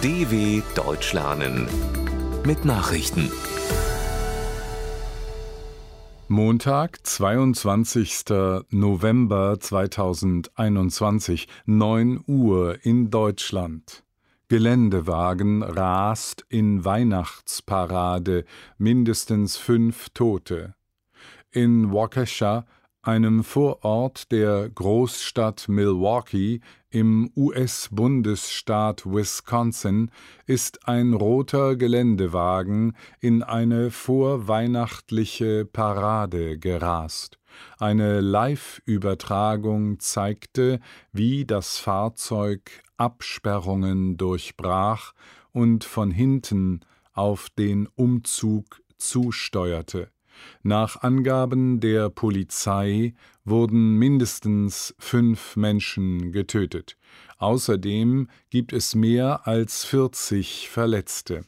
DW Deutsch lernen mit Nachrichten. Montag, 22. November 2021, 9 Uhr in Deutschland. Geländewagen rast in Weihnachtsparade, mindestens fünf Tote. In Waukesha einem Vorort der Großstadt Milwaukee im US-Bundesstaat Wisconsin, ist ein roter Geländewagen in eine vorweihnachtliche Parade gerast. Eine Live-Übertragung zeigte, wie das Fahrzeug Absperrungen durchbrach und von hinten auf den Umzug zusteuerte. Nach Angaben der Polizei wurden mindestens fünf Menschen getötet. Außerdem gibt es mehr als 40 Verletzte.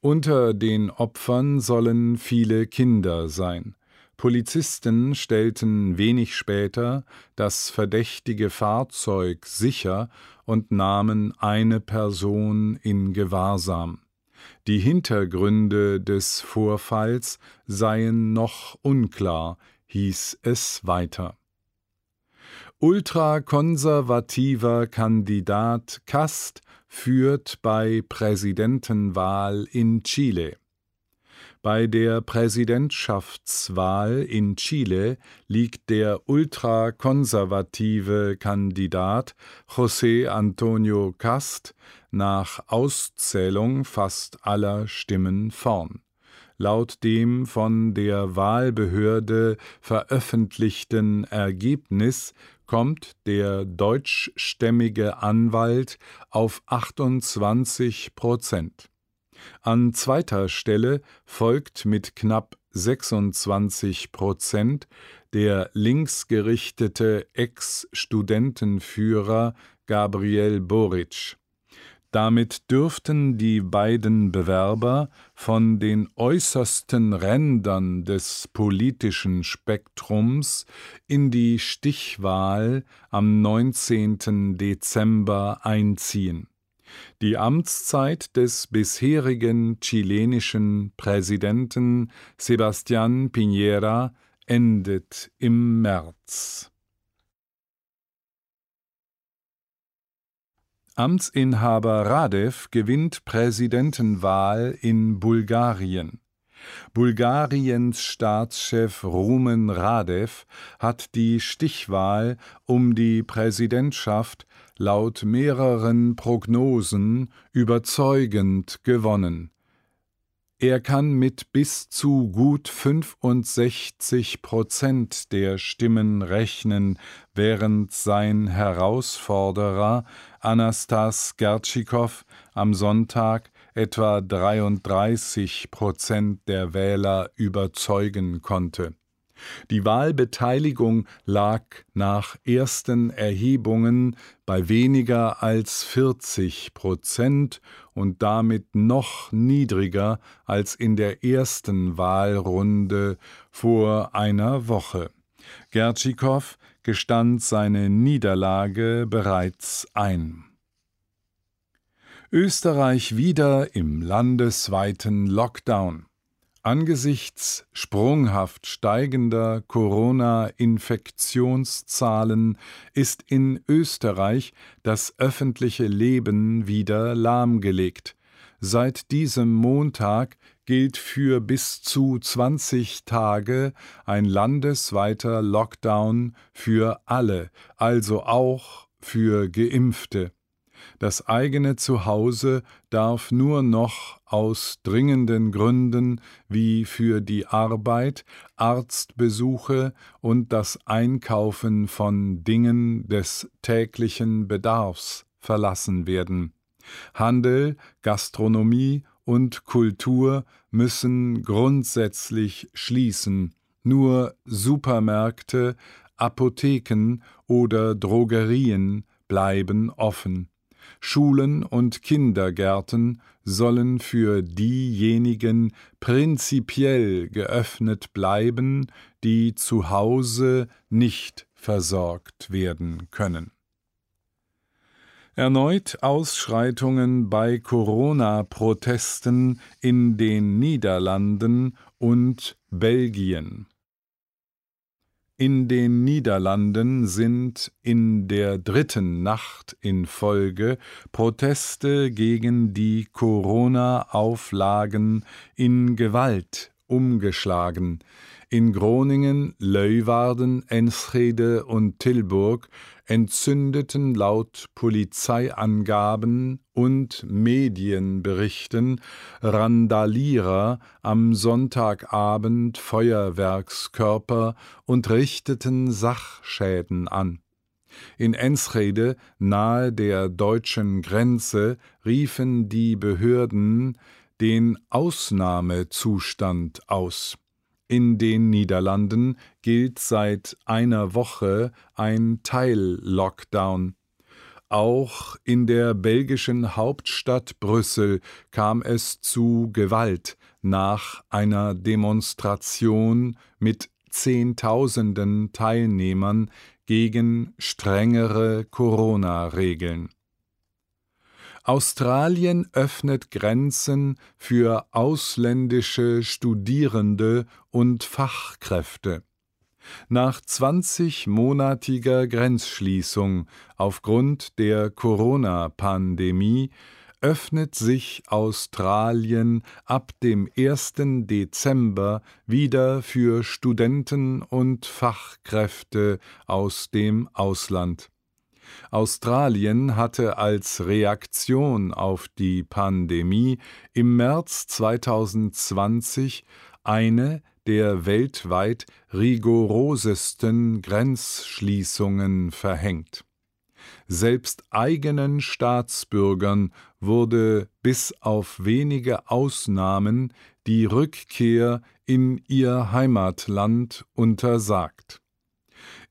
Unter den Opfern sollen viele Kinder sein. Polizisten stellten wenig später das verdächtige Fahrzeug sicher und nahmen eine Person in Gewahrsam. Die Hintergründe des Vorfalls seien noch unklar, hieß es weiter. Ultrakonservativer Kandidat Kast führt bei Präsidentenwahl in Chile. Bei der Präsidentschaftswahl in Chile liegt der ultrakonservative Kandidat José Antonio Cast nach Auszählung fast aller Stimmen vorn. Laut dem von der Wahlbehörde veröffentlichten Ergebnis kommt der deutschstämmige Anwalt auf 28 Prozent. An zweiter Stelle folgt mit knapp 26 Prozent der linksgerichtete Ex-Studentenführer Gabriel Boric. Damit dürften die beiden Bewerber von den äußersten Rändern des politischen Spektrums in die Stichwahl am 19. Dezember einziehen. Die Amtszeit des bisherigen chilenischen Präsidenten Sebastián Piñera endet im März. Amtsinhaber Radev gewinnt Präsidentenwahl in Bulgarien. Bulgariens Staatschef Rumen Radev hat die Stichwahl um die Präsidentschaft laut mehreren Prognosen überzeugend gewonnen. Er kann mit bis zu gut 65 Prozent der Stimmen rechnen, während sein Herausforderer Anastas Gertschikow am Sonntag etwa 33 Prozent der Wähler überzeugen konnte. Die Wahlbeteiligung lag nach ersten Erhebungen bei weniger als 40 Prozent und damit noch niedriger als in der ersten Wahlrunde vor einer Woche. Gertschikow gestand seine Niederlage bereits ein. Österreich wieder im landesweiten Lockdown. Angesichts sprunghaft steigender Corona-Infektionszahlen ist in Österreich das öffentliche Leben wieder lahmgelegt. Seit diesem Montag gilt für bis zu 20 Tage ein landesweiter Lockdown für alle, also auch für Geimpfte. Das eigene Zuhause darf nur noch aus dringenden Gründen wie für die Arbeit, Arztbesuche und das Einkaufen von Dingen des täglichen Bedarfs verlassen werden. Handel, Gastronomie und Kultur müssen grundsätzlich schließen, nur Supermärkte, Apotheken oder Drogerien bleiben offen. Schulen und Kindergärten sollen für diejenigen prinzipiell geöffnet bleiben, die zu Hause nicht versorgt werden können. Erneut Ausschreitungen bei Corona-Protesten in den Niederlanden und Belgien. In den Niederlanden sind in der dritten Nacht in Folge Proteste gegen die Corona-Auflagen in Gewalt umgeschlagen. In Groningen, Leuwarden, Enschede und Tilburg entzündeten laut Polizeiangaben und Medienberichten Randalierer am Sonntagabend Feuerwerkskörper und richteten Sachschäden an. In Enschede, nahe der deutschen Grenze, riefen die Behörden den Ausnahmezustand aus. In den Niederlanden gilt seit einer Woche ein Teil-Lockdown. Auch in der belgischen Hauptstadt Brüssel kam es zu Gewalt nach einer Demonstration mit Zehntausenden Teilnehmern gegen strengere Corona-Regeln. Australien öffnet Grenzen für ausländische Studierende und Fachkräfte. Nach 20-monatiger Grenzschließung aufgrund der Corona-Pandemie öffnet sich Australien ab dem 1. Dezember wieder für Studenten und Fachkräfte aus dem Ausland. Australien hatte als Reaktion auf die Pandemie im März 2020 eine der weltweit rigorosesten Grenzschließungen verhängt. Selbst eigenen Staatsbürgern wurde bis auf wenige Ausnahmen die Rückkehr in ihr Heimatland untersagt.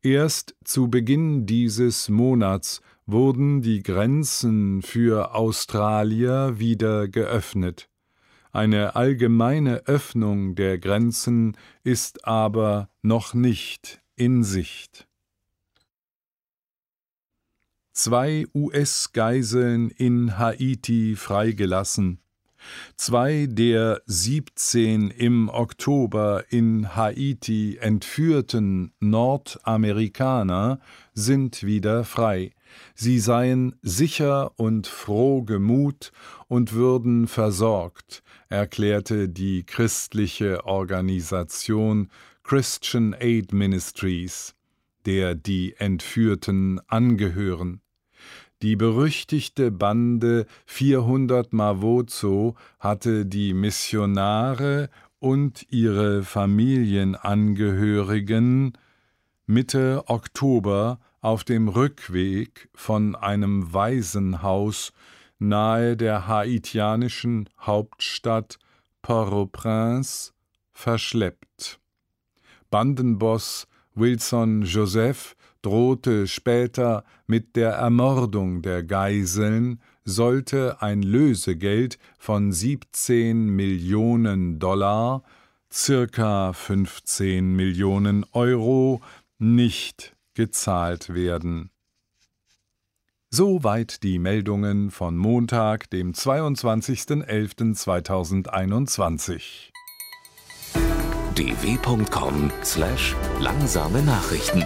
Erst zu Beginn dieses Monats wurden die Grenzen für Australier wieder geöffnet. Eine allgemeine Öffnung der Grenzen ist aber noch nicht in Sicht. Zwei US-Geiseln in Haiti freigelassen. Zwei der 17 im Oktober in Haiti entführten Nordamerikaner sind wieder frei. Sie seien sicher und frohgemut und würden versorgt, erklärte die christliche Organisation Christian Aid Ministries, der die Entführten angehören. Die berüchtigte Bande 400 Mavozo hatte die Missionare und ihre Familienangehörigen Mitte Oktober auf dem Rückweg von einem Waisenhaus nahe der haitianischen Hauptstadt Port-au-Prince verschleppt. Bandenboss Wilson Joseph drohte später mit der Ermordung der Geiseln, sollte ein Lösegeld von 17 Millionen Dollar, circa 15 Millionen Euro, nicht gezahlt werden. Soweit die Meldungen von Montag, dem 22.11.2021. dw.com/langsame Nachrichten